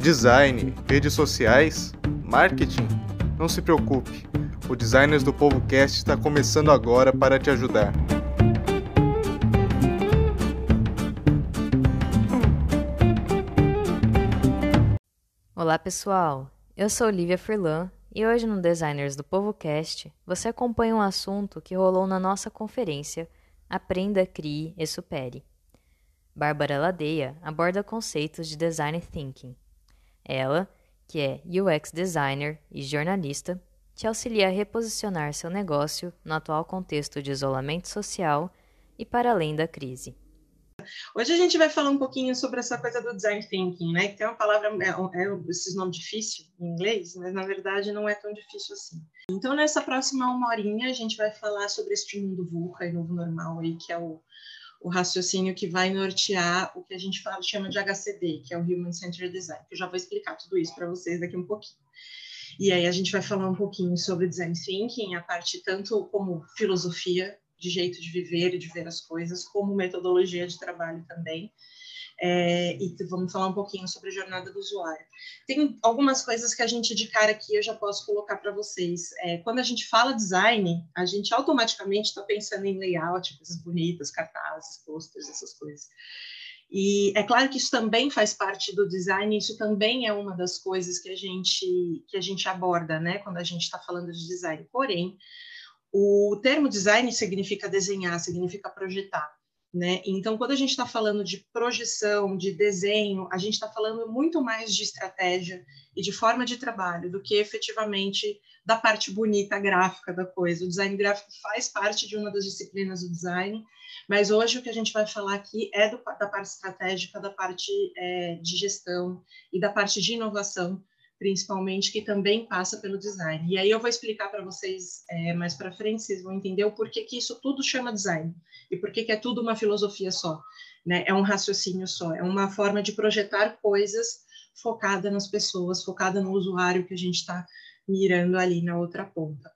Design, redes sociais, marketing? Não se preocupe, o Designers do Povo Cast está começando agora para te ajudar. Olá pessoal, eu sou Olivia Furlan e hoje no Designers do Povo Cast você acompanha um assunto que rolou na nossa conferência Aprenda, Crie e Supere. Bárbara Ladeia aborda conceitos de design thinking. Ela, que é UX designer e jornalista, te auxilia a reposicionar seu negócio no atual contexto de isolamento social e para além da crise. Hoje a gente vai falar um pouquinho sobre essa coisa do design thinking, né? Que tem uma palavra, é, é esses nomes difícil em inglês, mas na verdade não é tão difícil assim. Então, nessa próxima uma horinha, a gente vai falar sobre este mundo VUCA e novo normal aí, que é o, o raciocínio que vai nortear o que a gente fala, chama de HCD, que é o Human Centered Design, que eu já vou explicar tudo isso para vocês daqui um pouquinho. E aí a gente vai falar um pouquinho sobre design thinking, a parte tanto como filosofia de jeito de viver e de ver as coisas, como metodologia de trabalho também. É, e vamos falar um pouquinho sobre a jornada do usuário. Tem algumas coisas que a gente de cara aqui eu já posso colocar para vocês. É, quando a gente fala design, a gente automaticamente está pensando em layout, coisas bonitas, cartazes, posters, essas coisas. E é claro que isso também faz parte do design, isso também é uma das coisas que a gente que a gente aborda, né, quando a gente está falando de design. Porém, o termo design significa desenhar, significa projetar. Né? Então, quando a gente está falando de projeção, de desenho, a gente está falando muito mais de estratégia e de forma de trabalho do que efetivamente da parte bonita gráfica da coisa. O design gráfico faz parte de uma das disciplinas do design, mas hoje o que a gente vai falar aqui é do, da parte estratégica, da parte é, de gestão e da parte de inovação, principalmente, que também passa pelo design. E aí eu vou explicar para vocês é, mais para frente, vocês vão entender o porquê que isso tudo chama design e porquê que é tudo uma filosofia só, né? É um raciocínio só, é uma forma de projetar coisas focada nas pessoas, focada no usuário que a gente está mirando ali na outra ponta.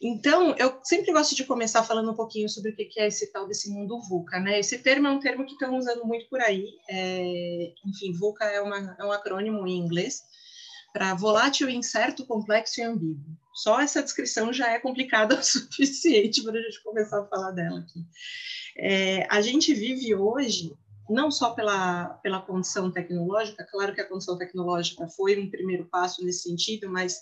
Então, eu sempre gosto de começar falando um pouquinho sobre o que é esse tal desse mundo VUCA, né? Esse termo é um termo que estão usando muito por aí. É, enfim, VUCA é, uma, é um acrônimo em inglês, para volátil, incerto, complexo e ambíguo. Só essa descrição já é complicada o suficiente para a gente começar a falar dela aqui. É, a gente vive hoje, não só pela, pela condição tecnológica, claro que a condição tecnológica foi um primeiro passo nesse sentido, mas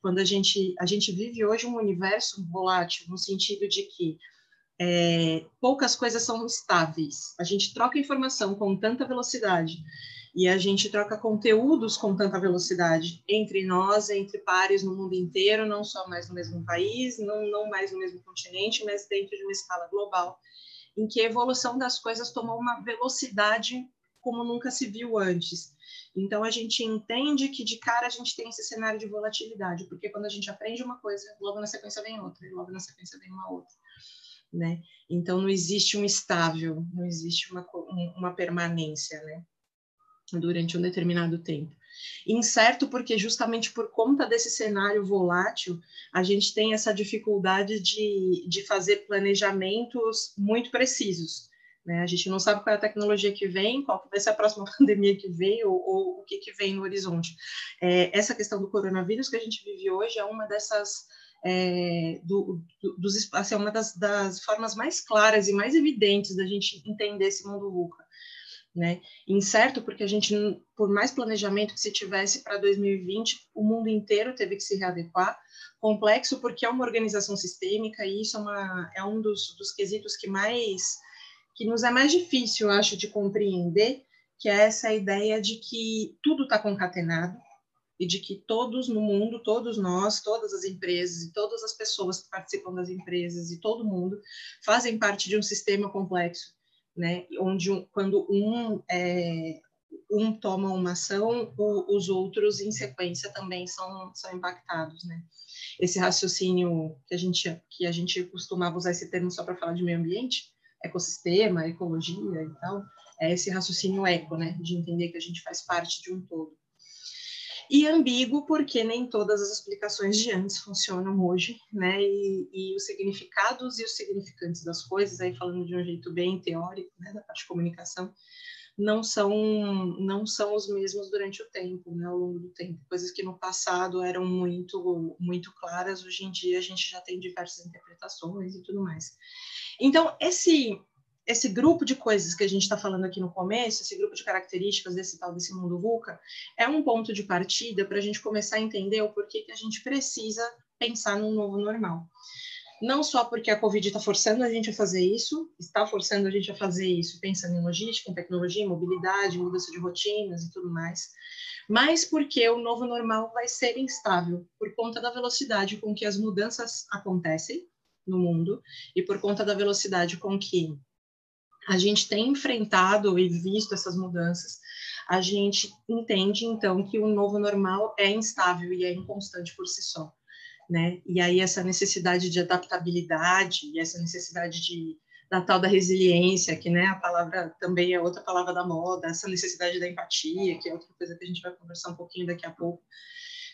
quando a gente, a gente vive hoje um universo volátil, no sentido de que é, poucas coisas são estáveis. A gente troca informação com tanta velocidade e a gente troca conteúdos com tanta velocidade entre nós, entre pares no mundo inteiro, não só mais no mesmo país, não, não mais no mesmo continente, mas dentro de uma escala global, em que a evolução das coisas tomou uma velocidade como nunca se viu antes. Então a gente entende que de cara a gente tem esse cenário de volatilidade, porque quando a gente aprende uma coisa, logo na sequência vem outra, e logo na sequência vem uma outra. Né? Então não existe um estável, não existe uma, uma permanência, né? Durante um determinado tempo. Incerto porque justamente por conta desse cenário volátil, a gente tem essa dificuldade de, de fazer planejamentos muito precisos. Né? A gente não sabe qual é a tecnologia que vem, qual vai ser a próxima pandemia que vem ou, ou o que, que vem no horizonte. É, essa questão do coronavírus que a gente vive hoje é uma dessas é, do, do, dos, assim, uma das, das, formas mais claras e mais evidentes da gente entender esse mundo VUCA né? Incerto porque a gente, por mais planejamento que se tivesse para 2020, o mundo inteiro teve que se readequar. Complexo porque é uma organização sistêmica e isso é, uma, é um dos, dos quesitos que mais que nos é mais difícil, eu acho, de compreender, que é essa ideia de que tudo está concatenado e de que todos no mundo, todos nós, todas as empresas e todas as pessoas que participam das empresas e todo mundo fazem parte de um sistema complexo né? Onde quando um é, um toma uma ação, o, os outros em sequência também são, são impactados, né? Esse raciocínio que a gente que a gente costumava usar esse termo só para falar de meio ambiente, ecossistema, ecologia e tal, é esse raciocínio eco, né? De entender que a gente faz parte de um todo e ambíguo porque nem todas as explicações de antes funcionam hoje, né? E, e, os significados e os significantes das coisas, aí falando de um jeito bem teórico, né, da parte de comunicação, não são não são os mesmos durante o tempo, né, ao longo do tempo. Coisas que no passado eram muito muito claras, hoje em dia a gente já tem diversas interpretações e tudo mais. Então, esse esse grupo de coisas que a gente está falando aqui no começo, esse grupo de características desse tal desse mundo VUCA, é um ponto de partida para a gente começar a entender o porquê que a gente precisa pensar num novo normal. Não só porque a Covid está forçando a gente a fazer isso, está forçando a gente a fazer isso, pensando em logística, em tecnologia, em mobilidade, mudança de rotinas e tudo mais, mas porque o novo normal vai ser instável por conta da velocidade com que as mudanças acontecem no mundo e por conta da velocidade com que a gente tem enfrentado e visto essas mudanças, a gente entende então que o novo normal é instável e é inconstante por si só, né? E aí essa necessidade de adaptabilidade e essa necessidade de da tal da resiliência, que né, a palavra também é outra palavra da moda, essa necessidade da empatia, que é outra coisa que a gente vai conversar um pouquinho daqui a pouco.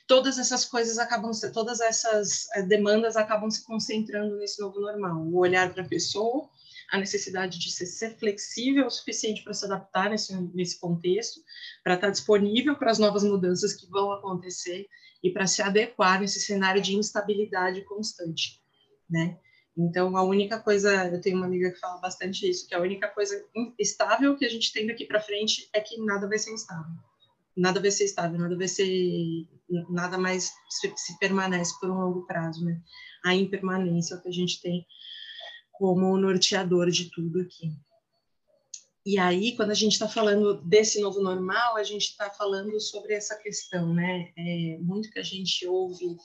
Todas essas coisas acabam, todas essas eh, demandas acabam se concentrando nesse novo normal. O olhar para a pessoa, a necessidade de ser, ser flexível o suficiente para se adaptar nesse, nesse contexto, para estar disponível para as novas mudanças que vão acontecer e para se adequar nesse cenário de instabilidade constante, né? Então, a única coisa, eu tenho uma amiga que fala bastante isso, que a única coisa estável que a gente tem daqui para frente é que nada vai ser instável. Nada vai ser estável, nada vai ser, nada mais se, se permanece por um longo prazo, né? A impermanência é o que a gente tem como norteador de tudo aqui. E aí, quando a gente está falando desse novo normal, a gente está falando sobre essa questão, né? É muito que a gente ouve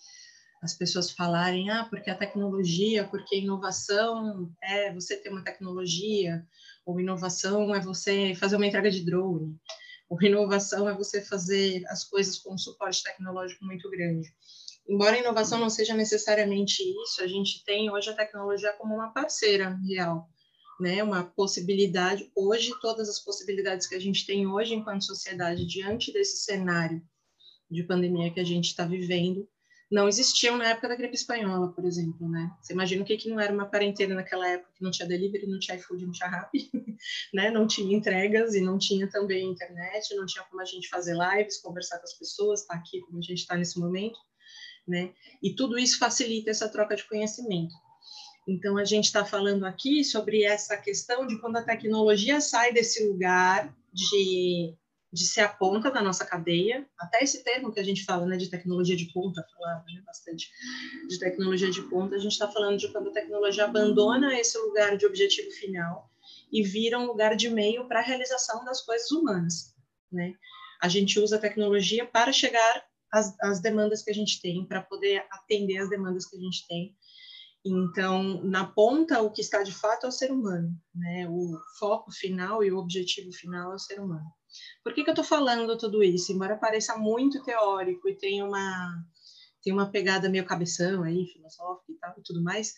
as pessoas falarem, ah, porque a tecnologia, porque a inovação é você ter uma tecnologia, ou inovação é você fazer uma entrega de drone, ou inovação é você fazer as coisas com um suporte tecnológico muito grande embora a inovação não seja necessariamente isso, a gente tem hoje a tecnologia como uma parceira real, né? Uma possibilidade. Hoje, todas as possibilidades que a gente tem hoje enquanto sociedade diante desse cenário de pandemia que a gente está vivendo não existiam na época da gripe espanhola, por exemplo, né? Você imagina o que, que não era uma quarentena naquela época, que não tinha delivery, não tinha iFood, não tinha Rappi, né? Não tinha entregas e não tinha também internet, não tinha como a gente fazer lives, conversar com as pessoas, estar tá aqui como a gente está nesse momento né? E tudo isso facilita essa troca de conhecimento. Então, a gente está falando aqui sobre essa questão de quando a tecnologia sai desse lugar de, de ser a ponta da nossa cadeia, até esse termo que a gente fala, né, de tecnologia de ponta, falava né, bastante de tecnologia de ponta, a gente está falando de quando a tecnologia abandona esse lugar de objetivo final e vira um lugar de meio para a realização das coisas humanas, né? A gente usa a tecnologia para chegar as, as demandas que a gente tem, para poder atender as demandas que a gente tem. Então, na ponta, o que está de fato é o ser humano, né? O foco final e o objetivo final é o ser humano. Por que, que eu estou falando tudo isso? Embora pareça muito teórico e tenha uma, tem uma pegada meio cabeção aí, filosófica e tal e tudo mais,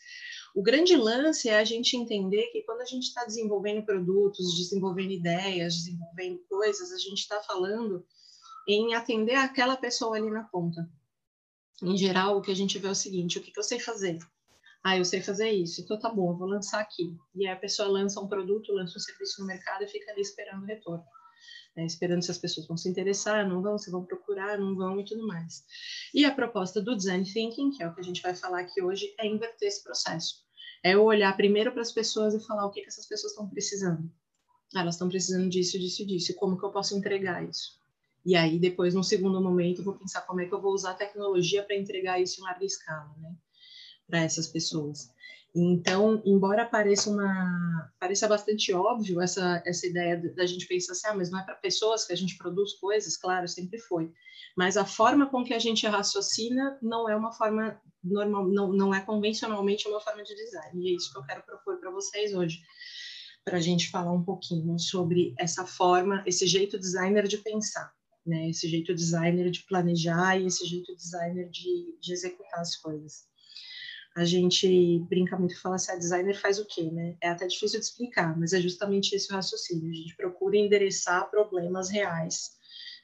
o grande lance é a gente entender que quando a gente está desenvolvendo produtos, desenvolvendo ideias, desenvolvendo coisas, a gente está falando em atender aquela pessoa ali na ponta. Em geral, o que a gente vê é o seguinte: o que, que eu sei fazer? Ah, eu sei fazer isso, então tá bom, eu vou lançar aqui. E aí a pessoa lança um produto, lança um serviço no mercado e fica ali esperando o retorno. Né? Esperando se as pessoas vão se interessar, não vão, se vão procurar, não vão e tudo mais. E a proposta do Design Thinking, que é o que a gente vai falar aqui hoje, é inverter esse processo. É olhar primeiro para as pessoas e falar o que, que essas pessoas estão precisando. Ah, elas estão precisando disso, disso, disso. Como que eu posso entregar isso? E aí, depois, num segundo momento, vou pensar como é que eu vou usar a tecnologia para entregar isso em larga escala, né? Para essas pessoas. Então, embora pareça uma pareça bastante óbvio essa essa ideia da gente pensar assim, ah, mas não é para pessoas que a gente produz coisas, claro, sempre foi. Mas a forma com que a gente raciocina não é uma forma normal, não, não é convencionalmente uma forma de design. E é isso que eu quero propor para vocês hoje, para a gente falar um pouquinho sobre essa forma, esse jeito designer de pensar né? Esse jeito designer de planejar e esse jeito designer de, de executar as coisas. A gente brinca muito e fala assim, a ah, designer faz o quê, né? É até difícil de explicar, mas é justamente esse o raciocínio. A gente procura endereçar problemas reais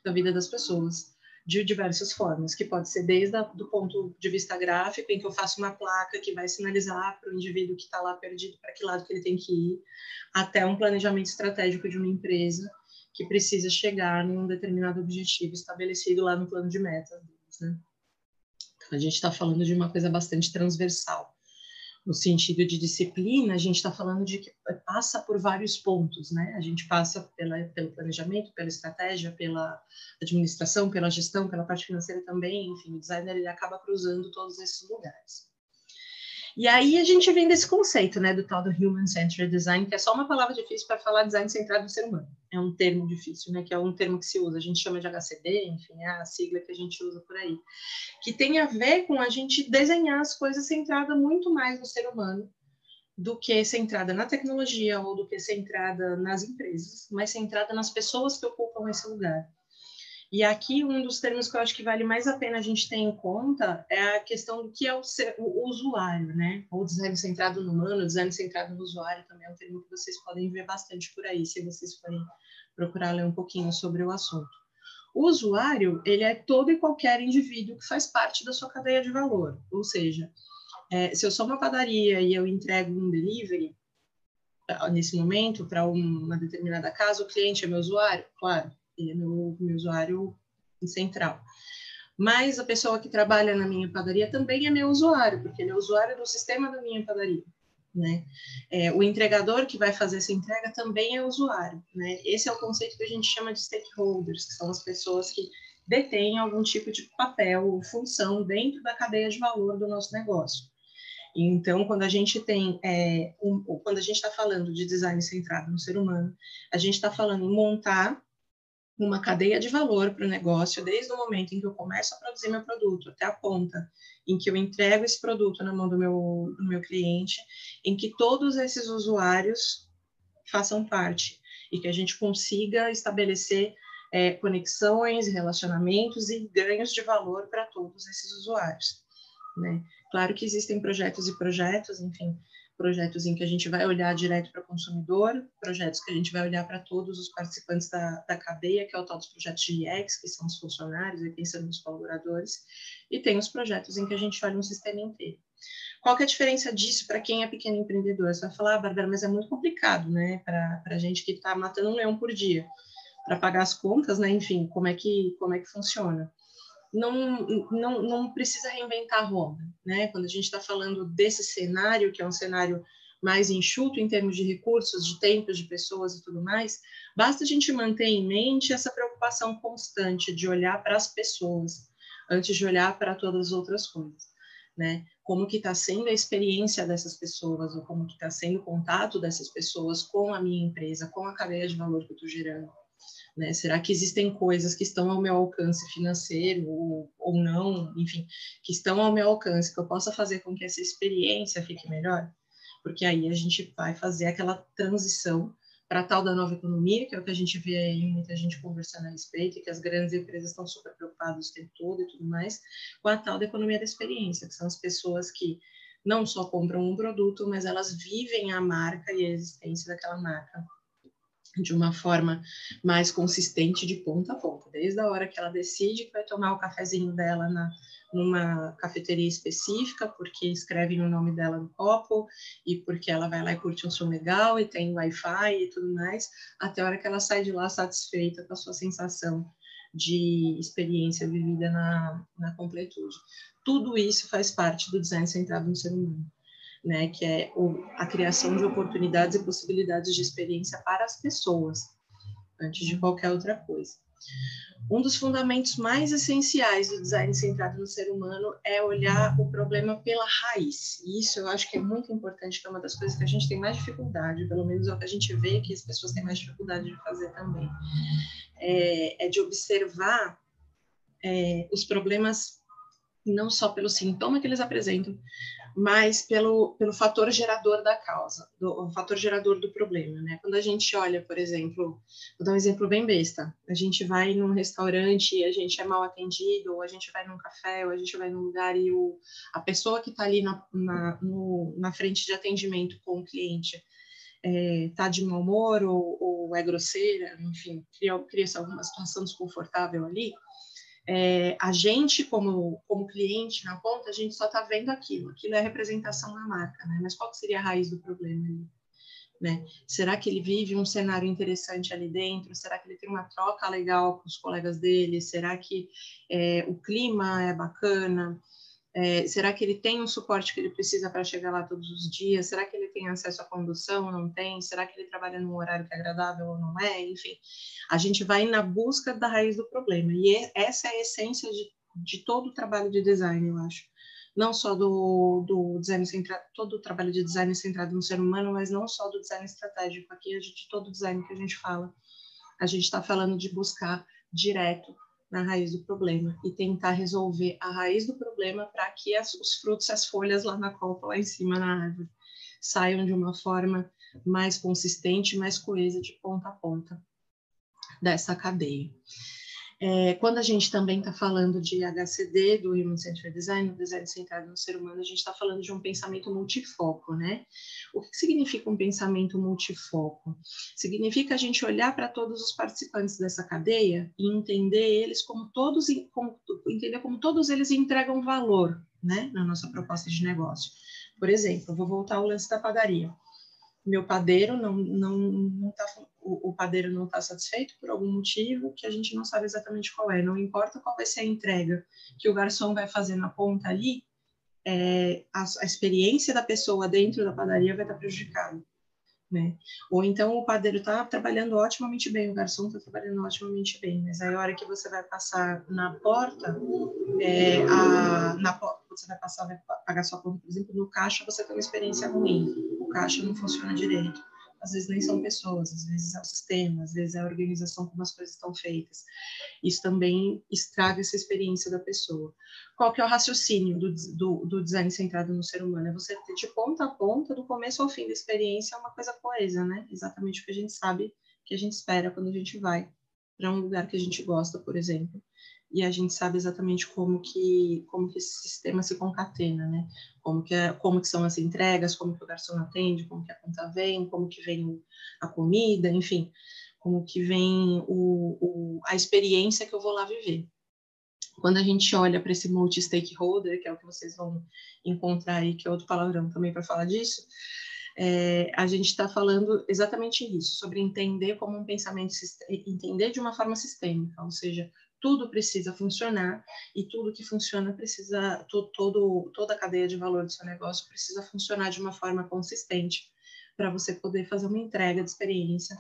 da vida das pessoas de diversas formas, que pode ser desde o ponto de vista gráfico, em que eu faço uma placa que vai sinalizar para o indivíduo que está lá perdido para que lado que ele tem que ir, até um planejamento estratégico de uma empresa, que precisa chegar em um determinado objetivo estabelecido lá no plano de metas né? Então, a gente está falando de uma coisa bastante transversal no sentido de disciplina, a gente está falando de que passa por vários pontos, né? A gente passa pela, pelo planejamento, pela estratégia, pela administração, pela gestão, pela parte financeira também, enfim, o designer ele acaba cruzando todos esses lugares. E aí a gente vem desse conceito, né, do tal do Human Centered Design, que é só uma palavra difícil para falar design centrado no ser humano. É um termo difícil, né, que é um termo que se usa, a gente chama de HCD, enfim, é a sigla que a gente usa por aí, que tem a ver com a gente desenhar as coisas centrada muito mais no ser humano do que centrada na tecnologia ou do que centrada nas empresas, mas centrada nas pessoas que ocupam esse lugar. E aqui um dos termos que eu acho que vale mais a pena a gente ter em conta é a questão do que é o, ser, o usuário, né? Ou design centrado no humano, design centrado no usuário também é um termo que vocês podem ver bastante por aí, se vocês forem procurar ler um pouquinho sobre o assunto. O usuário, ele é todo e qualquer indivíduo que faz parte da sua cadeia de valor, ou seja, é, se eu sou uma padaria e eu entrego um delivery, nesse momento, para uma determinada casa, o cliente é meu usuário? Claro, ele é meu, meu usuário central. Mas a pessoa que trabalha na minha padaria também é meu usuário, porque ele é usuário do sistema da minha padaria. Né? É, o entregador que vai fazer essa entrega também é usuário. Né? Esse é o conceito que a gente chama de stakeholders, que são as pessoas que detêm algum tipo de papel ou função dentro da cadeia de valor do nosso negócio. Então, quando a gente tem, é, um, quando a gente está falando de design centrado no ser humano, a gente está falando em montar uma cadeia de valor para o negócio, desde o momento em que eu começo a produzir meu produto até a ponta em que eu entrego esse produto na mão do meu, do meu cliente, em que todos esses usuários façam parte e que a gente consiga estabelecer é, conexões, relacionamentos e ganhos de valor para todos esses usuários. Né? Claro que existem projetos e projetos, enfim, projetos em que a gente vai olhar direto para o consumidor, projetos que a gente vai olhar para todos os participantes da, da cadeia, que é o tal dos projetos de IEX, que são os funcionários e pensando nos colaboradores, e tem os projetos em que a gente olha um sistema inteiro. Qual que é a diferença disso para quem é pequeno empreendedor? Você vai falar, ah, Bárbara, mas é muito complicado, né, para a gente que está matando um leão por dia, para pagar as contas, né, enfim, como é que, como é que funciona? Não, não, não precisa reinventar a roda, né? Quando a gente está falando desse cenário, que é um cenário mais enxuto em termos de recursos, de tempos, de pessoas e tudo mais, basta a gente manter em mente essa preocupação constante de olhar para as pessoas antes de olhar para todas as outras coisas, né? Como que está sendo a experiência dessas pessoas ou como que está sendo o contato dessas pessoas com a minha empresa, com a cadeia de valor que eu estou gerando. Né? Será que existem coisas que estão ao meu alcance financeiro ou, ou não, enfim, que estão ao meu alcance, que eu possa fazer com que essa experiência fique melhor? Porque aí a gente vai fazer aquela transição para tal da nova economia, que é o que a gente vê aí muita gente conversando a respeito, e que as grandes empresas estão super preocupadas o tempo todo e tudo mais, com a tal da economia da experiência, que são as pessoas que não só compram um produto, mas elas vivem a marca e a existência daquela marca de uma forma mais consistente de ponta a ponta, desde a hora que ela decide que vai tomar o cafezinho dela na, numa cafeteria específica, porque escreve o nome dela no copo e porque ela vai lá e curte um som legal e tem Wi-Fi e tudo mais, até a hora que ela sai de lá satisfeita com a sua sensação de experiência vivida na, na completude. Tudo isso faz parte do design centrado no ser humano né, que é a criação de oportunidades e possibilidades de experiência para as pessoas, antes de qualquer outra coisa. Um dos fundamentos mais essenciais do design centrado no ser humano é olhar o problema pela raiz. E isso eu acho que é muito importante, que é uma das coisas que a gente tem mais dificuldade, pelo menos é o que a gente vê que as pessoas têm mais dificuldade de fazer também. É, é de observar é, os problemas não só pelo sintoma que eles apresentam, mas pelo, pelo fator gerador da causa, do, o fator gerador do problema, né? Quando a gente olha, por exemplo, vou dar um exemplo bem besta, a gente vai num restaurante e a gente é mal atendido, ou a gente vai num café, ou a gente vai num lugar e o, a pessoa que está ali na, na, no, na frente de atendimento com o cliente está é, de mau humor ou, ou é grosseira, enfim, cria, cria alguma situação desconfortável ali, é, a gente, como, como cliente na ponta, a gente só está vendo aquilo, aquilo é a representação da marca, né? Mas qual seria a raiz do problema ali? Né? Será que ele vive um cenário interessante ali dentro? Será que ele tem uma troca legal com os colegas dele? Será que é, o clima é bacana? É, será que ele tem o suporte que ele precisa para chegar lá todos os dias? Será que ele tem acesso à condução? Não tem? Será que ele trabalha num horário que é agradável ou não é? Enfim, a gente vai na busca da raiz do problema. E é, essa é a essência de, de todo o trabalho de design, eu acho não só do, do design centrado, todo o trabalho de design centrado no ser humano, mas não só do design estratégico. Aqui, de todo o design que a gente fala, a gente está falando de buscar direto na raiz do problema e tentar resolver a raiz do problema para que as, os frutos, as folhas lá na copa, lá em cima na árvore, saiam de uma forma mais consistente, mais coesa de ponta a ponta dessa cadeia. É, quando a gente também está falando de HCD, do Human Centered Design, do design centrado no ser humano, a gente está falando de um pensamento multifoco, né? O que significa um pensamento multifoco? Significa a gente olhar para todos os participantes dessa cadeia e entender eles como todos, como, entender como todos eles entregam valor, né, na nossa proposta de negócio. Por exemplo, vou voltar ao lance da padaria meu padeiro não não não tá o, o padeiro não está satisfeito por algum motivo que a gente não sabe exatamente qual é. Não importa qual vai ser a entrega que o garçom vai fazer na ponta ali, é, a, a experiência da pessoa dentro da padaria vai estar prejudicada né? Ou então o padeiro está trabalhando otimamente bem, o garçom está trabalhando otimamente bem, mas aí a hora que você vai passar na porta, é, a, na você vai passar, vai pagar sua conta, por exemplo, no caixa você tem uma experiência ruim, caixa não funciona direito às vezes nem são pessoas, às vezes é o sistema, às vezes é a organização como as coisas estão feitas. Isso também estraga essa experiência da pessoa. Qual que é o raciocínio do, do, do design centrado no ser humano? É você ter de ponta a ponta, do começo ao fim da experiência, uma coisa coesa, né? Exatamente o que a gente sabe, que a gente espera quando a gente vai para um lugar que a gente gosta, por exemplo e a gente sabe exatamente como que como que esse sistema se concatena, né? Como que é, como que são as entregas, como que o garçom atende, como que a conta vem, como que vem a comida, enfim, como que vem o, o a experiência que eu vou lá viver. Quando a gente olha para esse multi-stakeholder, que é o que vocês vão encontrar aí, que é outro palavrão também para falar disso, é, a gente está falando exatamente isso, sobre entender como um pensamento, entender de uma forma sistêmica, ou seja, tudo precisa funcionar e tudo que funciona precisa, todo, todo, toda a cadeia de valor do seu negócio precisa funcionar de uma forma consistente para você poder fazer uma entrega de experiência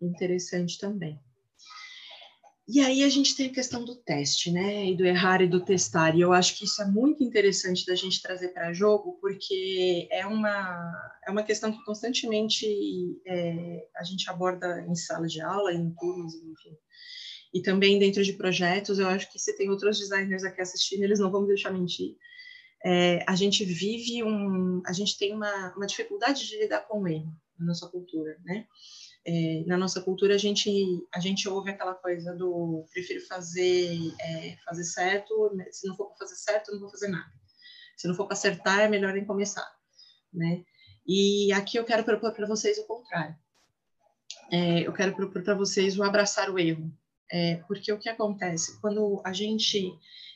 interessante também. E aí a gente tem a questão do teste, né? E do errar e do testar. E eu acho que isso é muito interessante da gente trazer para jogo, porque é uma, é uma questão que constantemente é, a gente aborda em sala de aula, em turmas, enfim e também dentro de projetos, eu acho que se tem outros designers aqui assistindo, eles não vão me deixar mentir. É, a gente vive um, a gente tem uma, uma dificuldade de lidar com o erro na nossa cultura, né? É, na nossa cultura a gente a gente ouve aquela coisa do prefiro fazer é, fazer certo, né? se não for para fazer certo, não vou fazer nada. Se não for para acertar, é melhor nem começar, né? E aqui eu quero propor para vocês o contrário. É, eu quero propor para vocês o abraçar o erro, é, porque o que acontece? Quando a gente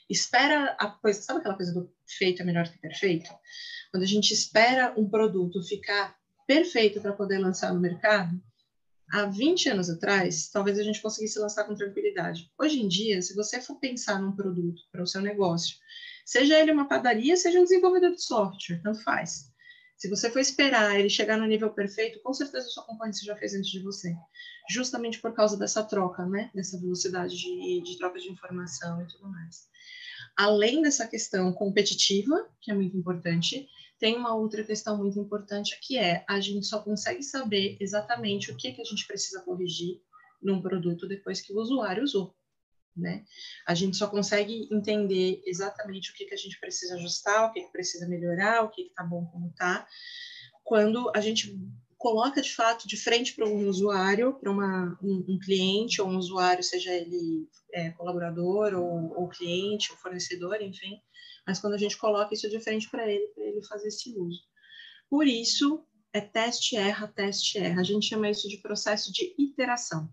espera a coisa, sabe aquela coisa do feito é melhor que perfeito? Quando a gente espera um produto ficar perfeito para poder lançar no mercado, há 20 anos atrás, talvez a gente conseguisse lançar com tranquilidade. Hoje em dia, se você for pensar num produto para o seu negócio, seja ele uma padaria, seja um desenvolvedor de software, tanto faz. Se você for esperar ele chegar no nível perfeito, com certeza o seu concorrente já fez antes de você. Justamente por causa dessa troca, né? Dessa velocidade de, de troca de informação e tudo mais. Além dessa questão competitiva, que é muito importante, tem uma outra questão muito importante que é a gente só consegue saber exatamente o que, que a gente precisa corrigir num produto depois que o usuário usou né? A gente só consegue entender exatamente o que, que a gente precisa ajustar, o que, que precisa melhorar, o que está bom como está, quando a gente coloca de fato de frente para um usuário, para um, um, cliente ou um usuário, seja ele é, colaborador ou, ou, cliente ou fornecedor, enfim, mas quando a gente coloca isso de frente para ele, para ele fazer esse uso. Por isso, é teste, erra, teste, erra. A gente chama isso de processo de iteração.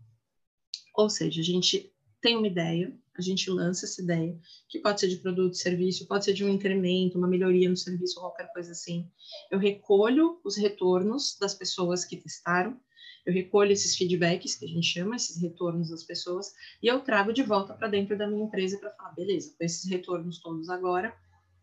Ou seja, a gente tem uma ideia, a gente lança essa ideia, que pode ser de produto, serviço, pode ser de um incremento, uma melhoria no serviço, qualquer coisa assim. Eu recolho os retornos das pessoas que testaram, eu recolho esses feedbacks, que a gente chama, esses retornos das pessoas, e eu trago de volta para dentro da minha empresa para falar, beleza, com esses retornos todos agora,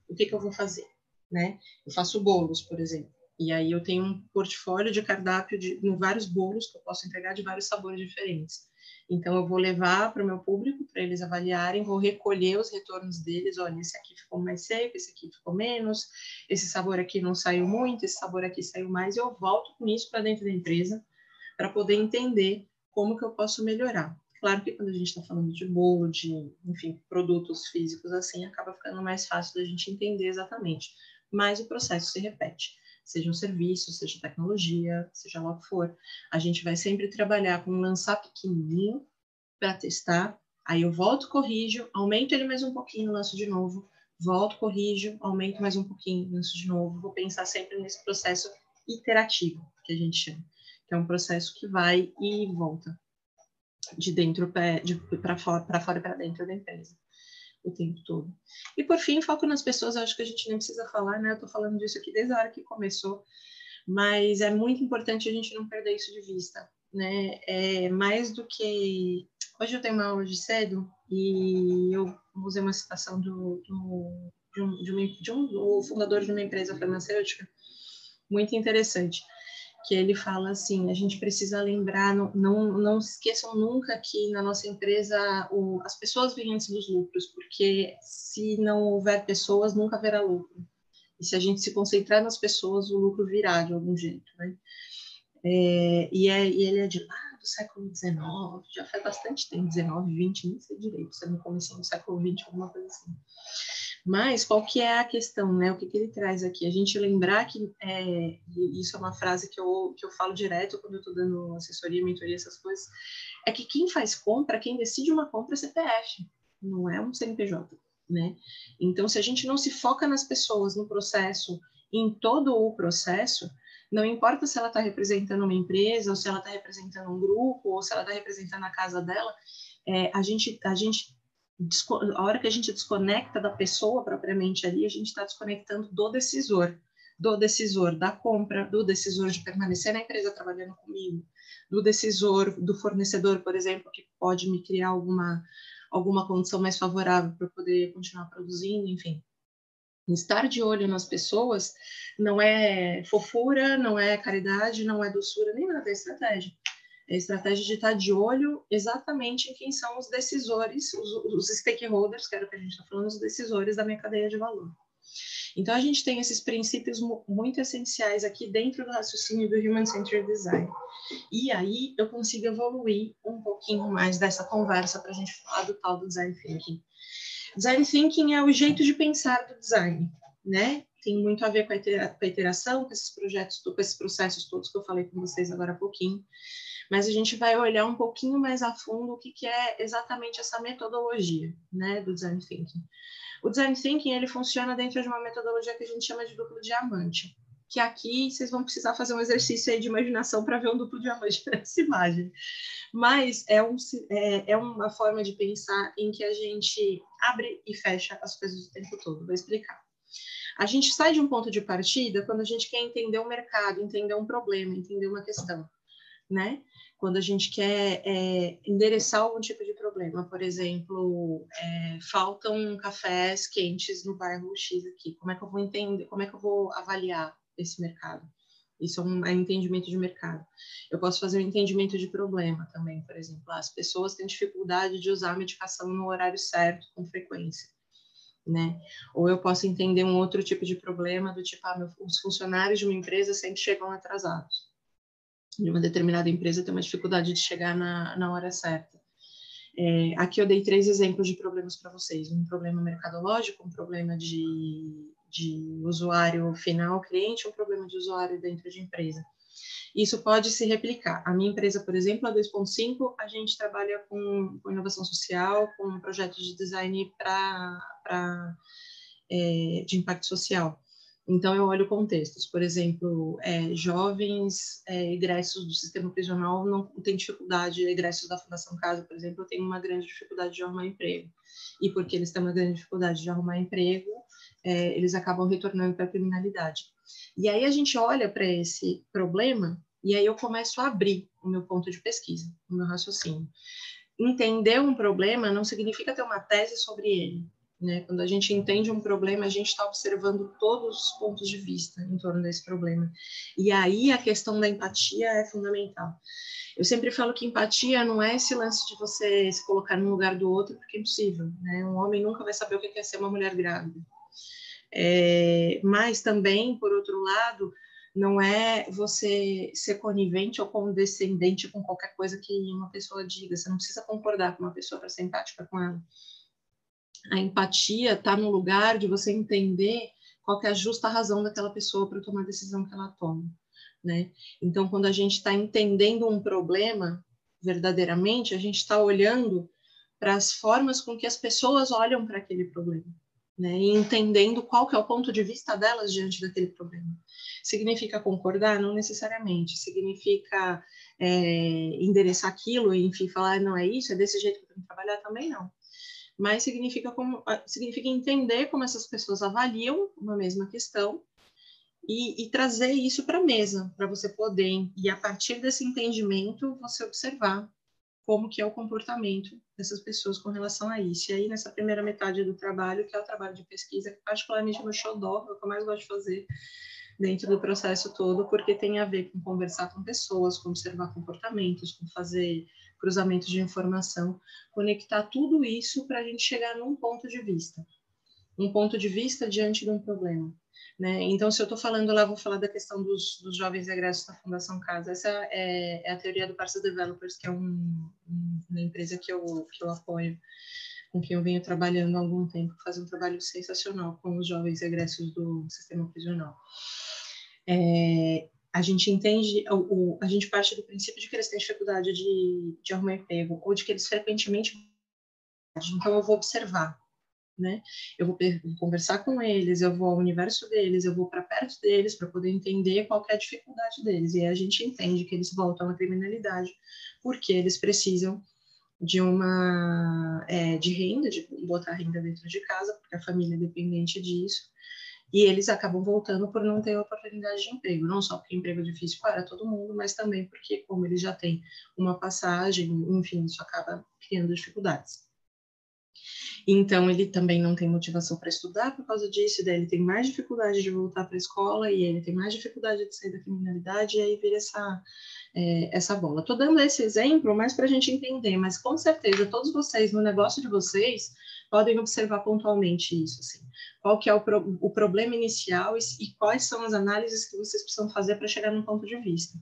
o que, que eu vou fazer? Né? Eu faço bolos, por exemplo. E aí eu tenho um portfólio de cardápio de em vários bolos que eu posso entregar de vários sabores diferentes. Então eu vou levar para o meu público para eles avaliarem, vou recolher os retornos deles, olha, esse aqui ficou mais seco, esse aqui ficou menos, esse sabor aqui não saiu muito, esse sabor aqui saiu mais, eu volto com isso para dentro da empresa para poder entender como que eu posso melhorar. Claro que quando a gente está falando de bolo, de, enfim, produtos físicos assim, acaba ficando mais fácil da gente entender exatamente. Mas o processo se repete seja um serviço, seja tecnologia, seja lá o que for. A gente vai sempre trabalhar com lançar pequenininho para testar, aí eu volto, corrijo, aumento ele mais um pouquinho, lanço de novo, volto, corrijo, aumento mais um pouquinho, lanço de novo. Vou pensar sempre nesse processo iterativo, que a gente chama, que é um processo que vai e volta de dentro para fora, para fora e para dentro da empresa o tempo todo. E por fim, foco nas pessoas, acho que a gente nem precisa falar, né? Eu estou falando disso aqui desde a hora que começou, mas é muito importante a gente não perder isso de vista, né? É mais do que. Hoje eu tenho uma aula de cedo e eu usei uma citação do, do de, um, de, um, de um, do fundador de uma empresa farmacêutica, muito interessante que ele fala assim, a gente precisa lembrar, não, não, não esqueçam nunca que na nossa empresa o, as pessoas vêm antes dos lucros, porque se não houver pessoas, nunca haverá lucro. E se a gente se concentrar nas pessoas, o lucro virá de algum jeito, né? É, e, é, e ele é de lá do século XIX, já faz bastante tempo, 19, 20, nem sei direito, se é no século XX, alguma coisa assim. Mas qual que é a questão, né? O que, que ele traz aqui? A gente lembrar que, é, isso é uma frase que eu, que eu falo direto quando eu estou dando assessoria, mentoria, essas coisas, é que quem faz compra, quem decide uma compra é CPF, não é um CNPJ, né? Então, se a gente não se foca nas pessoas, no processo, em todo o processo, não importa se ela está representando uma empresa, ou se ela está representando um grupo, ou se ela está representando a casa dela, é, a, gente, a gente a hora que a gente desconecta da pessoa propriamente ali, a gente está desconectando do decisor, do decisor da compra, do decisor de permanecer na empresa trabalhando comigo, do decisor do fornecedor, por exemplo, que pode me criar alguma alguma condição mais favorável para poder continuar produzindo, enfim. Estar de olho nas pessoas não é fofura, não é caridade, não é doçura, nem nada, é estratégia. É a estratégia de estar de olho exatamente em quem são os decisores, os, os stakeholders, que era o que a gente está falando, os decisores da minha cadeia de valor. Então, a gente tem esses princípios muito essenciais aqui dentro do raciocínio do Human Centered Design. E aí eu consigo evoluir um pouquinho mais dessa conversa para a gente falar do tal do Design Thinking. Design Thinking é o jeito de pensar do design, né? Tem muito a ver com a iteração, com esses projetos, com esses processos todos que eu falei com vocês agora há pouquinho mas a gente vai olhar um pouquinho mais a fundo o que, que é exatamente essa metodologia né, do Design Thinking. O Design Thinking ele funciona dentro de uma metodologia que a gente chama de duplo diamante, que aqui vocês vão precisar fazer um exercício aí de imaginação para ver um duplo diamante nessa imagem. Mas é, um, é, é uma forma de pensar em que a gente abre e fecha as coisas o tempo todo. Vou explicar. A gente sai de um ponto de partida quando a gente quer entender o mercado, entender um problema, entender uma questão, né? quando a gente quer é, endereçar algum tipo de problema. Por exemplo, é, faltam cafés quentes no bairro X aqui. Como é que eu vou entender? Como é que eu vou avaliar esse mercado? Isso é um é entendimento de mercado. Eu posso fazer um entendimento de problema também, por exemplo. As pessoas têm dificuldade de usar a medicação no horário certo, com frequência. Né? Ou eu posso entender um outro tipo de problema, do tipo, ah, os funcionários de uma empresa sempre chegam atrasados de uma determinada empresa tem uma dificuldade de chegar na, na hora certa. É, aqui eu dei três exemplos de problemas para vocês: um problema mercadológico, um problema de, de usuário final, cliente, um problema de usuário dentro de empresa. Isso pode se replicar. A minha empresa, por exemplo, a 2.5, a gente trabalha com, com, inovação social, com projetos de design para é, de impacto social. Então, eu olho contextos, por exemplo, é, jovens é, egressos do sistema prisional não têm dificuldade, egressos da Fundação Casa, por exemplo, têm uma grande dificuldade de arrumar emprego. E porque eles têm uma grande dificuldade de arrumar emprego, é, eles acabam retornando para a criminalidade. E aí a gente olha para esse problema e aí eu começo a abrir o meu ponto de pesquisa, o meu raciocínio. Entender um problema não significa ter uma tese sobre ele. Né? Quando a gente entende um problema, a gente está observando todos os pontos de vista em torno desse problema. E aí a questão da empatia é fundamental. Eu sempre falo que empatia não é esse lance de você se colocar no lugar do outro, porque é impossível. Né? Um homem nunca vai saber o que é ser uma mulher grávida. É, mas também, por outro lado, não é você ser conivente ou condescendente com qualquer coisa que uma pessoa diga. Você não precisa concordar com uma pessoa para ser empática com ela. A empatia está no lugar de você entender qual é a justa razão daquela pessoa para tomar a decisão que ela toma, né? Então, quando a gente está entendendo um problema verdadeiramente, a gente está olhando para as formas com que as pessoas olham para aquele problema, né? E entendendo qual que é o ponto de vista delas diante daquele problema. Significa concordar? Não necessariamente. Significa é, endereçar aquilo enfim, falar, não é isso, é desse jeito que eu tenho que trabalhar? Também não mas significa, como, ah, significa entender como essas pessoas avaliam uma mesma questão e, e trazer isso para a mesa, para você poder, e a partir desse entendimento, você observar como que é o comportamento dessas pessoas com relação a isso. E aí, nessa primeira metade do trabalho, que é o trabalho de pesquisa, que particularmente meu xodó, é o que eu mais gosto de fazer dentro do processo todo, porque tem a ver com conversar com pessoas, com observar comportamentos, com fazer cruzamento de informação, conectar tudo isso para a gente chegar num ponto de vista, um ponto de vista diante de um problema. Né? Então, se eu estou falando lá, vou falar da questão dos, dos jovens egressos da Fundação Casa. Essa é, é a teoria do Parça Developers, que é um, um, uma empresa que eu, que eu apoio, com quem eu venho trabalhando há algum tempo, faz um trabalho sensacional com os jovens egressos do sistema prisional. É, a gente entende, o, o, a gente parte do princípio de que eles têm dificuldade de, de arrumar emprego, ou de que eles frequentemente. Então, eu vou observar, né? Eu vou conversar com eles, eu vou ao universo deles, eu vou para perto deles para poder entender qual é a dificuldade deles. E aí a gente entende que eles voltam à criminalidade porque eles precisam de uma é, de renda, de botar renda dentro de casa, porque a família é dependente disso e eles acabam voltando por não ter oportunidade de emprego, não só porque emprego é difícil para todo mundo, mas também porque, como eles já têm uma passagem, enfim, isso acaba criando dificuldades. Então, ele também não tem motivação para estudar por causa disso, daí ele tem mais dificuldade de voltar para a escola e ele tem mais dificuldade de sair da criminalidade, e aí vira essa, é, essa bola. Estou dando esse exemplo mais para a gente entender, mas com certeza todos vocês, no negócio de vocês, podem observar pontualmente isso. Assim. Qual que é o, pro, o problema inicial e, e, quais são as análises que vocês precisam fazer para chegar num ponto de vista.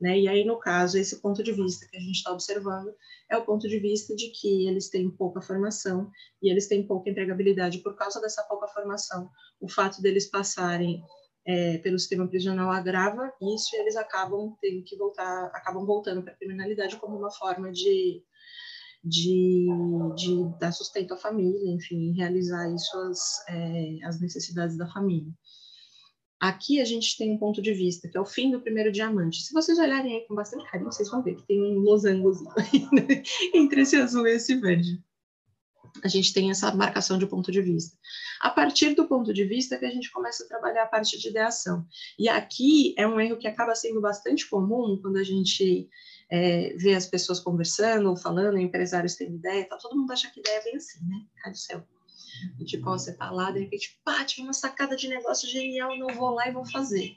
Né? E aí, no caso, esse ponto de vista que a gente está observando é o ponto de vista de que eles têm pouca formação e eles têm pouca empregabilidade por causa dessa pouca formação. O fato deles passarem é, pelo sistema prisional agrava isso e eles acabam tendo que voltar, acabam voltando para a criminalidade como uma forma de de, de dar sustento à família, enfim, realizar isso as, é, as necessidades da família. Aqui a gente tem um ponto de vista, que é o fim do primeiro diamante. Se vocês olharem aí com bastante carinho, vocês vão ver que tem um losango entre esse azul e esse verde. A gente tem essa marcação de ponto de vista. A partir do ponto de vista que a gente começa a trabalhar a parte de ideação. E aqui é um erro que acaba sendo bastante comum quando a gente é, ver as pessoas conversando ou falando, empresários têm ideia, tá, todo mundo acha que ideia vem assim, né? Cai do céu. tipo, ó, você tá lá, de repente, pá, tive uma sacada de negócio genial, não vou lá e vou fazer.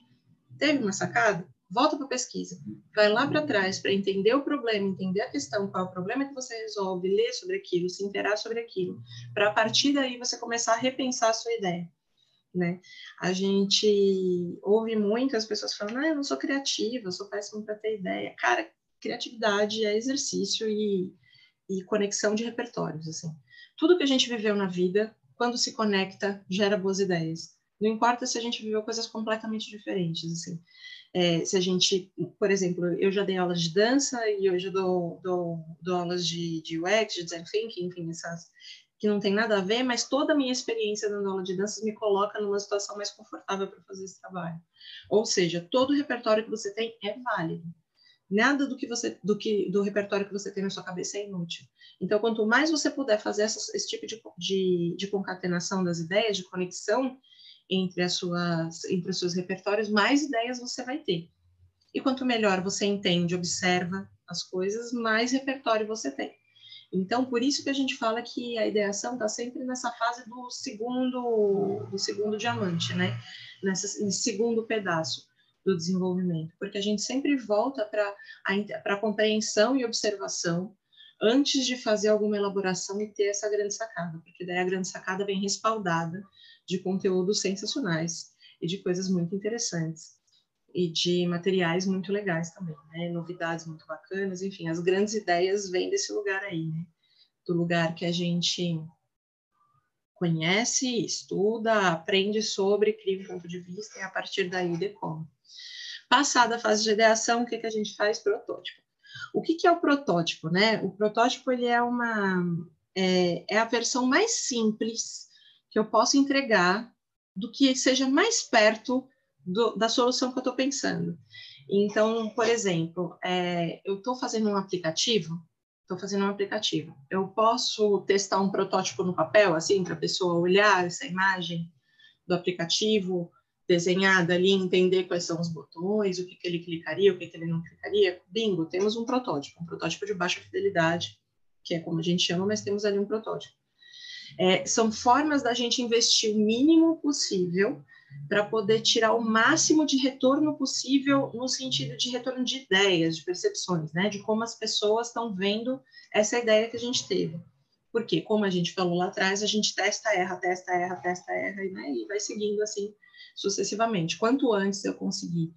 Teve uma sacada? Volta para a pesquisa. Vai lá para trás para entender o problema, entender a questão, qual é o problema que você resolve, ler sobre aquilo, se interar sobre aquilo, para a partir daí você começar a repensar a sua ideia. Né? A gente ouve muito as pessoas falando, ah, eu não sou criativa, eu sou péssimo para ter ideia. Cara, criatividade é exercício e, e conexão de repertórios, assim. Tudo que a gente viveu na vida, quando se conecta, gera boas ideias. Não importa se a gente viveu coisas completamente diferentes, assim. É, se a gente, por exemplo, eu já dei aulas de dança e hoje eu dou, dou, dou aulas de, de UX, de design thinking, enfim, essas, que não tem nada a ver, mas toda a minha experiência dando aula de danças me coloca numa situação mais confortável para fazer esse trabalho. Ou seja, todo o repertório que você tem é válido. Nada do que você do que do repertório que você tem na sua cabeça é inútil. Então, quanto mais você puder fazer essa, esse tipo de, de, de concatenação das ideias, de conexão entre as suas entre os seus repertórios, mais ideias você vai ter. E quanto melhor você entende, observa as coisas, mais repertório você tem. Então, por isso que a gente fala que a ideação está sempre nessa fase do segundo, do segundo diamante, né? Nessa, nesse segundo pedaço do desenvolvimento, porque a gente sempre volta para a compreensão e observação antes de fazer alguma elaboração e ter essa grande sacada, porque daí a grande sacada vem respaldada de conteúdos sensacionais e de coisas muito interessantes e de materiais muito legais também, né? Novidades muito bacanas, enfim, as grandes ideias vêm desse lugar aí, né? Do lugar que a gente conhece, estuda, aprende sobre, cria um ponto de vista e a partir daí decora. Passada a fase de ideação, o que, que a gente faz? Protótipo. O que, que é o protótipo, né? O protótipo ele é uma é, é a versão mais simples que eu posso entregar do que seja mais perto do, da solução que eu estou pensando. Então, por exemplo, é, eu estou fazendo um aplicativo, estou fazendo um aplicativo. Eu posso testar um protótipo no papel, assim, para a pessoa olhar essa imagem do aplicativo desenhada ali, entender quais são os botões, o que, que ele clicaria, o que, que ele não clicaria. Bingo, temos um protótipo, um protótipo de baixa fidelidade, que é como a gente chama, mas temos ali um protótipo. É, são formas da gente investir o mínimo possível para poder tirar o máximo de retorno possível no sentido de retorno de ideias, de percepções, né? De como as pessoas estão vendo essa ideia que a gente teve. Porque, como a gente falou lá atrás, a gente testa, erra, testa, erra, testa, erra, né? e vai seguindo assim sucessivamente. Quanto antes eu conseguir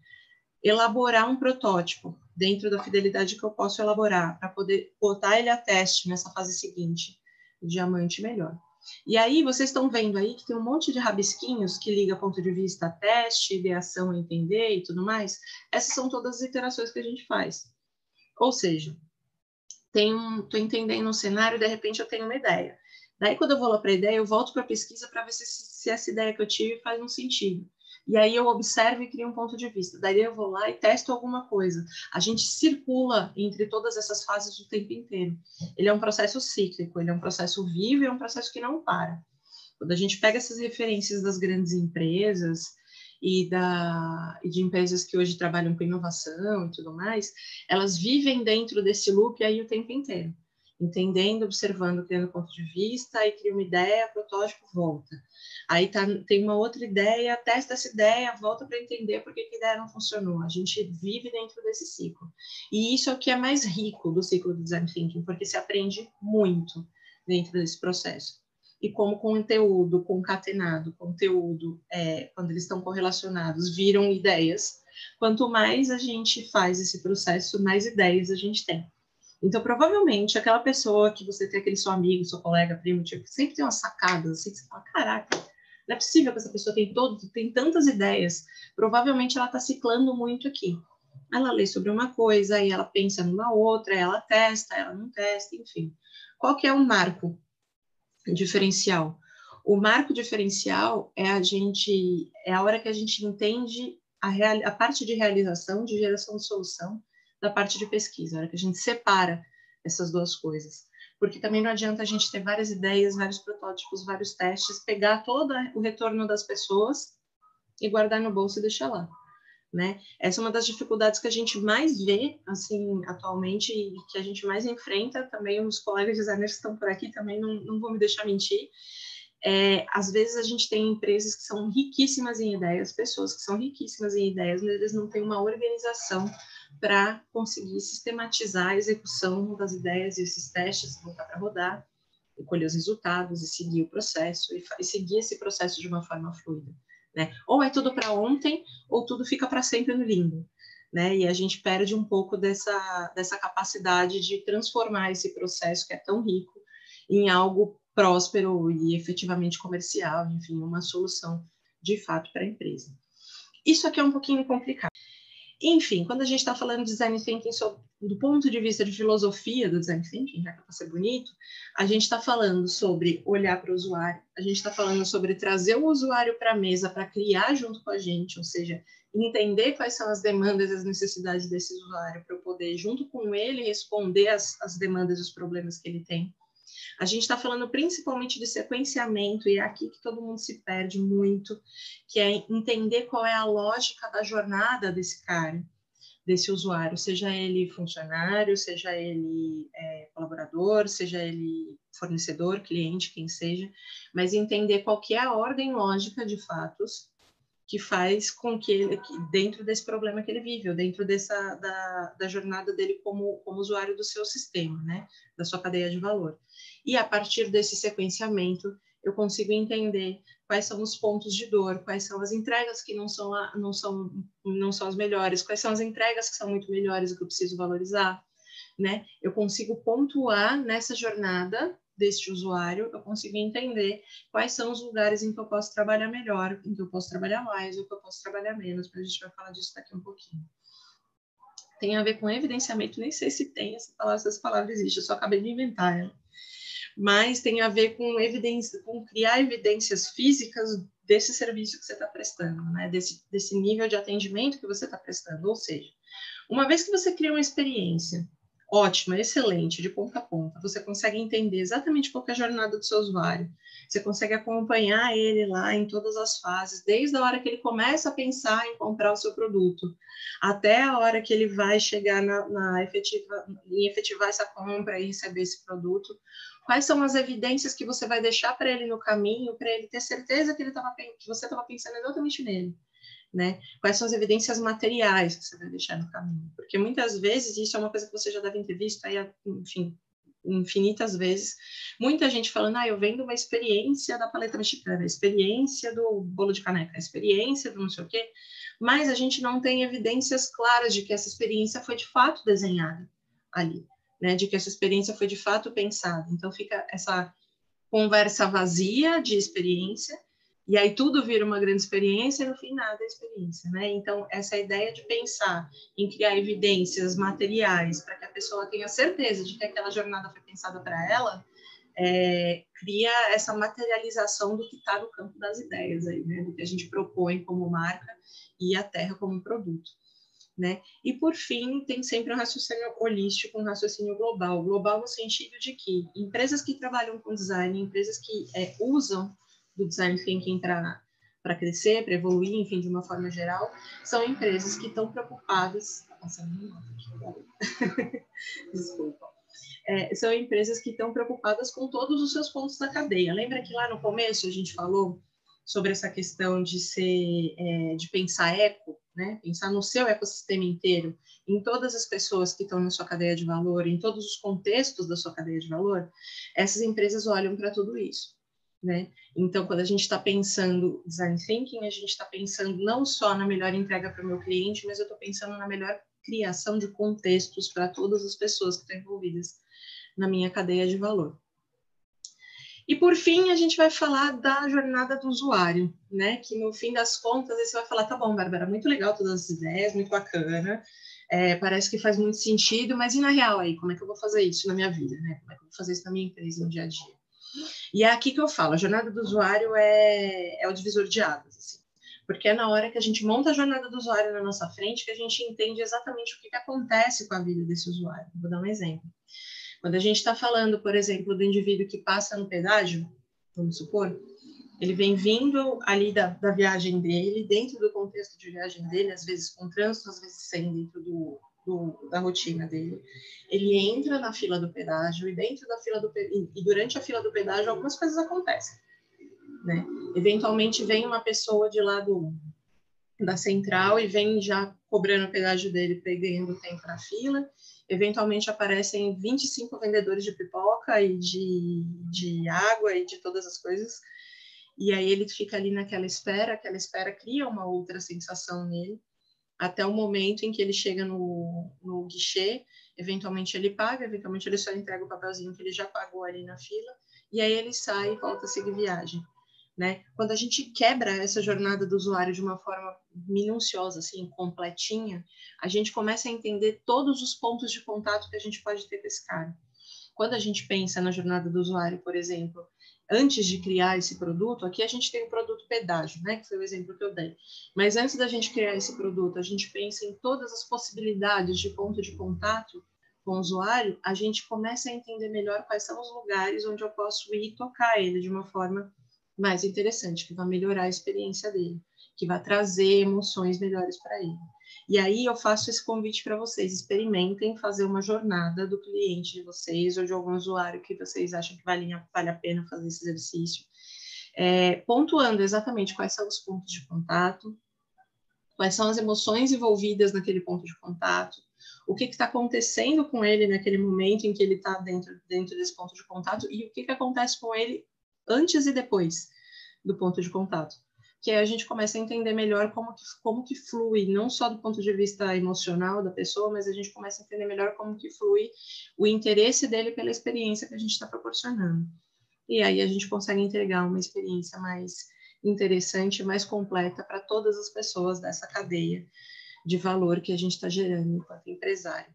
elaborar um protótipo dentro da fidelidade que eu posso elaborar, para poder botar ele a teste nessa fase seguinte, diamante melhor. E aí vocês estão vendo aí que tem um monte de rabisquinhos que liga ponto de vista a teste, ideação a entender e tudo mais. Essas são todas as iterações que a gente faz. Ou seja, estou entendendo um cenário, de repente eu tenho uma ideia. Daí, quando eu vou lá para a ideia, eu volto para a pesquisa para ver se, se essa ideia que eu tive faz um sentido. E aí eu observo e crio um ponto de vista. Daí eu vou lá e testo alguma coisa. A gente circula entre todas essas fases o tempo inteiro. Ele é um processo cíclico, ele é um processo vivo e é um processo que não para. Quando a gente pega essas referências das grandes empresas e, da, e de empresas que hoje trabalham com inovação e tudo mais, elas vivem dentro desse loop aí o tempo inteiro entendendo, observando, criando ponto de vista, aí cria uma ideia, protótipo, volta. Aí tá, tem uma outra ideia, testa essa ideia, volta para entender por que, a ideia não funcionou. A gente vive dentro desse ciclo. E isso é o que é mais rico do ciclo do design thinking, porque se aprende muito dentro desse processo. E como conteúdo concatenado, conteúdo, é, quando eles estão correlacionados, viram ideias, quanto mais a gente faz esse processo, mais ideias a gente tem. Então, provavelmente, aquela pessoa que você tem, aquele seu amigo, seu colega, primo, tipo, sempre tem umas sacadas, assim, que você fala, caraca, não é possível que essa pessoa tem, todo, tem tantas ideias. Provavelmente ela está ciclando muito aqui. Ela lê sobre uma coisa, aí ela pensa numa outra, ela testa, ela não testa, enfim. Qual que é o marco diferencial? O marco diferencial é a gente, é a hora que a gente entende a, real, a parte de realização, de geração de solução, da parte de pesquisa, a hora que a gente separa essas duas coisas. Porque também não adianta a gente ter várias ideias, vários protótipos, vários testes, pegar todo o retorno das pessoas e guardar no bolso e deixar lá. Né? Essa é uma das dificuldades que a gente mais vê, assim, atualmente, e que a gente mais enfrenta, também os colegas designers que estão por aqui também não, não vão me deixar mentir, é, às vezes a gente tem empresas que são riquíssimas em ideias, pessoas que são riquíssimas em ideias, mas eles não têm uma organização para conseguir sistematizar a execução das ideias e esses testes, botar para rodar, e colher os resultados e seguir o processo e, e seguir esse processo de uma forma fluida. Né? Ou é tudo para ontem, ou tudo fica para sempre no limbo. Né? E a gente perde um pouco dessa, dessa capacidade de transformar esse processo que é tão rico em algo próspero e efetivamente comercial, enfim, uma solução de fato para a empresa. Isso aqui é um pouquinho complicado. Enfim, quando a gente está falando de design thinking sobre, do ponto de vista de filosofia do design thinking, já que é para ser bonito, a gente está falando sobre olhar para o usuário, a gente está falando sobre trazer o usuário para a mesa para criar junto com a gente, ou seja, entender quais são as demandas e as necessidades desse usuário para eu poder, junto com ele, responder as, as demandas e os problemas que ele tem. A gente está falando principalmente de sequenciamento, e é aqui que todo mundo se perde muito, que é entender qual é a lógica da jornada desse cara, desse usuário, seja ele funcionário, seja ele é, colaborador, seja ele fornecedor, cliente, quem seja, mas entender qual que é a ordem lógica de fatos que faz com que ele, que dentro desse problema que ele vive, ou dentro dessa da, da jornada dele como, como usuário do seu sistema, né, da sua cadeia de valor. E a partir desse sequenciamento, eu consigo entender quais são os pontos de dor, quais são as entregas que não são, a, não são, não são as melhores, quais são as entregas que são muito melhores e que eu preciso valorizar, né? Eu consigo pontuar nessa jornada deste usuário, eu consigo entender quais são os lugares em que eu posso trabalhar melhor, em que eu posso trabalhar mais, ou que eu posso trabalhar menos, mas a gente vai falar disso daqui um pouquinho. Tem a ver com evidenciamento, nem sei se tem essa palavra, se essa palavra existe, eu só acabei de inventar ela. Mas tem a ver com evidência, com criar evidências físicas desse serviço que você está prestando, né? desse, desse nível de atendimento que você está prestando. Ou seja, uma vez que você cria uma experiência ótima, excelente, de ponta a ponta. Você consegue entender exatamente qual é a jornada do seu usuário. Você consegue acompanhar ele lá em todas as fases, desde a hora que ele começa a pensar em comprar o seu produto, até a hora que ele vai chegar na, na efetiva, em efetivar essa compra e receber esse produto. Quais são as evidências que você vai deixar para ele no caminho, para ele ter certeza que, ele tava, que você estava pensando exatamente nele? Né? Quais são as evidências materiais que você vai deixar no caminho? Porque muitas vezes, isso é uma coisa que você já deve ter visto aí, enfim, infinitas vezes, muita gente falando, ah, eu vendo uma experiência da paleta mexicana, experiência do bolo de caneca, experiência do não sei o quê, mas a gente não tem evidências claras de que essa experiência foi de fato desenhada ali, né? De que essa experiência foi de fato pensada. Então fica essa conversa vazia de experiência e aí tudo vira uma grande experiência e no fim nada é experiência, né? Então, essa ideia de pensar em criar evidências materiais para que a pessoa tenha certeza de que aquela jornada foi pensada para ela, é, cria essa materialização do que está no campo das ideias aí, né? Do que a gente propõe como marca e a terra como produto. Né? E por fim, tem sempre um raciocínio holístico, um raciocínio global. Global no sentido de que empresas que trabalham com design, empresas que é, usam do design thinking para crescer, para evoluir, enfim, de uma forma geral, são empresas que estão preocupadas. Tá Desculpa. É, são empresas que estão preocupadas com todos os seus pontos da cadeia. Lembra que lá no começo a gente falou sobre essa questão de ser, é, de pensar eco, né? Pensar no seu ecossistema inteiro, em todas as pessoas que estão na sua cadeia de valor, em todos os contextos da sua cadeia de valor. Essas empresas olham para tudo isso. Né? Então, quando a gente está pensando design thinking, a gente está pensando não só na melhor entrega para o meu cliente, mas eu estou pensando na melhor criação de contextos para todas as pessoas que estão envolvidas na minha cadeia de valor. E por fim, a gente vai falar da jornada do usuário, né? Que no fim das contas, você vai falar, tá bom, Bárbara, muito legal todas as ideias, muito bacana, é, parece que faz muito sentido, mas e na real aí, como é que eu vou fazer isso na minha vida, né? Como é que eu vou fazer isso na minha empresa, no dia a dia? E é aqui que eu falo, a jornada do usuário é, é o divisor de águas, assim, porque é na hora que a gente monta a jornada do usuário na nossa frente que a gente entende exatamente o que, que acontece com a vida desse usuário. Vou dar um exemplo. Quando a gente está falando, por exemplo, do indivíduo que passa no pedágio, vamos supor, ele vem vindo ali da, da viagem dele, dentro do contexto de viagem dele, às vezes com trânsito, às vezes sem, dentro do, do, da rotina dele. Ele entra na fila do pedágio e dentro da fila do e durante a fila do pedágio algumas coisas acontecem, né? Eventualmente vem uma pessoa de lá do, da central e vem já cobrando o pedágio dele, perdendo tempo na fila. Eventualmente aparecem 25 vendedores de pipoca e de, de água e de todas as coisas. E aí ele fica ali naquela espera, aquela espera cria uma outra sensação nele até o momento em que ele chega no, no guichê, eventualmente ele paga, eventualmente ele só entrega o papelzinho que ele já pagou ali na fila, e aí ele sai e volta a seguir viagem. Né? Quando a gente quebra essa jornada do usuário de uma forma minuciosa, assim, completinha, a gente começa a entender todos os pontos de contato que a gente pode ter com esse cara. Quando a gente pensa na jornada do usuário, por exemplo, antes de criar esse produto, aqui a gente tem o produto pedágio, né, que foi o exemplo que eu dei. Mas antes da gente criar esse produto, a gente pensa em todas as possibilidades de ponto de contato com o usuário, a gente começa a entender melhor quais são os lugares onde eu posso ir tocar ele de uma forma mais interessante, que vai melhorar a experiência dele, que vai trazer emoções melhores para ele. E aí eu faço esse convite para vocês, experimentem fazer uma jornada do cliente de vocês ou de algum usuário que vocês acham que vale, vale a pena fazer esse exercício, é, pontuando exatamente quais são os pontos de contato, quais são as emoções envolvidas naquele ponto de contato, o que está acontecendo com ele naquele momento em que ele está dentro, dentro desse ponto de contato e o que, que acontece com ele antes e depois do ponto de contato. Que a gente começa a entender melhor como que, como que flui, não só do ponto de vista emocional da pessoa, mas a gente começa a entender melhor como que flui o interesse dele pela experiência que a gente está proporcionando. E aí a gente consegue entregar uma experiência mais interessante, mais completa para todas as pessoas dessa cadeia de valor que a gente está gerando enquanto empresário.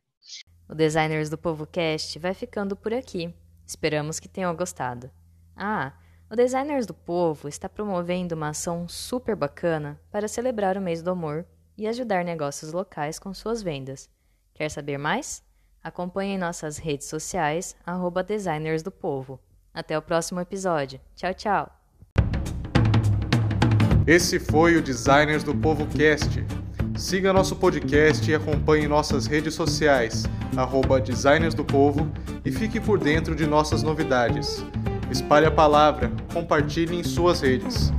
O Designers do Povo Cast vai ficando por aqui. Esperamos que tenham gostado. Ah, o Designers do Povo está promovendo uma ação super bacana para celebrar o mês do amor e ajudar negócios locais com suas vendas. Quer saber mais? Acompanhe nossas redes sociais, arroba Designers do Povo. Até o próximo episódio. Tchau, tchau! Esse foi o Designers do Povo Cast. Siga nosso podcast e acompanhe nossas redes sociais, arroba Designers do Povo, e fique por dentro de nossas novidades. Espalhe a palavra, compartilhe em suas redes.